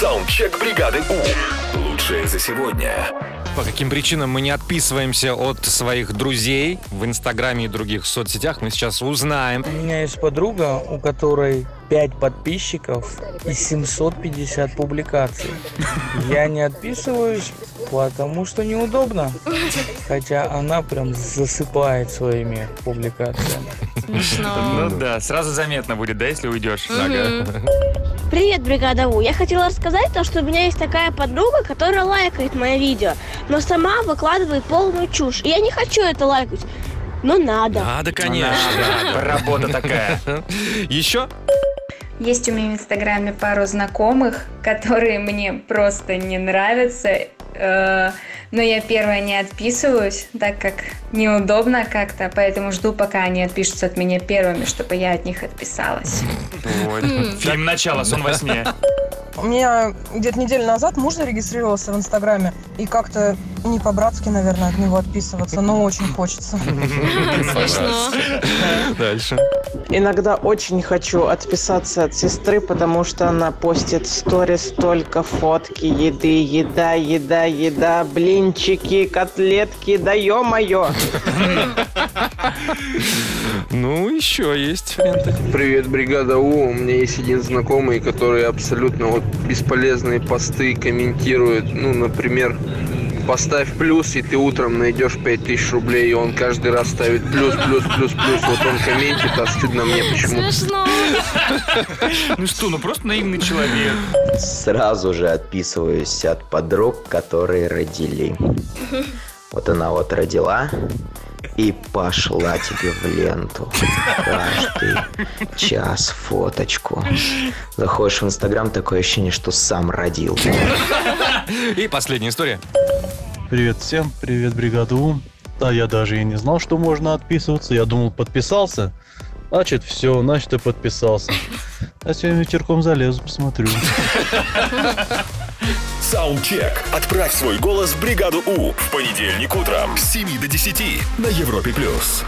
Саундчек бригады У. Лучшее за сегодня. По каким причинам мы не отписываемся от своих друзей в Инстаграме и других соцсетях, мы сейчас узнаем. У меня есть подруга, у которой 5 подписчиков и 750 публикаций. Я не отписываюсь, потому что неудобно. Хотя она прям засыпает своими публикациями. Смешно. Ну да, сразу заметно будет, да, если уйдешь. Привет, бригада У. Я хотела рассказать то, что у меня есть такая подруга, которая лайкает мои видео, но сама выкладывает полную чушь. И я не хочу это лайкать. Но надо. Надо, конечно. Надо. Работа такая. Еще? Есть у меня в Инстаграме пару знакомых, которые мне просто не нравятся. Э, Но я первая не отписываюсь, так как неудобно как-то, поэтому жду, пока они отпишутся от меня первыми, чтобы я от них отписалась. Вот. Фильм «Начало», сон во сне. У меня где-то неделю назад муж зарегистрировался в Инстаграме, и как-то не по-братски, наверное, от него отписываться, но очень хочется. Дальше. Иногда очень хочу отписаться от сестры, потому что она постит в сторис только фотки еды, еда, еда, еда, блинчики, котлетки, да ё-моё. Ну, еще есть варианты. Привет, бригада У. У меня есть один знакомый, который абсолютно вот бесполезные посты комментирует. Ну, например, поставь плюс, и ты утром найдешь 5000 рублей, и он каждый раз ставит плюс, плюс, плюс, плюс. Вот он комментит, а стыдно мне почему. Смешно. Ну что, ну просто наивный человек. Сразу же отписываюсь от подруг, которые родили. Вот она вот родила и пошла тебе в ленту. Каждый час фоточку. Заходишь в Инстаграм, такое ощущение, что сам родил. И последняя история. Привет всем, привет, бригада У. Да, я даже и не знал, что можно отписываться. Я думал, подписался. Значит, все, значит, и подписался. А сегодня вечерком залезу, посмотрю. Саундчек. Отправь свой голос в бригаду У в понедельник утром с 7 до 10 на Европе+. плюс.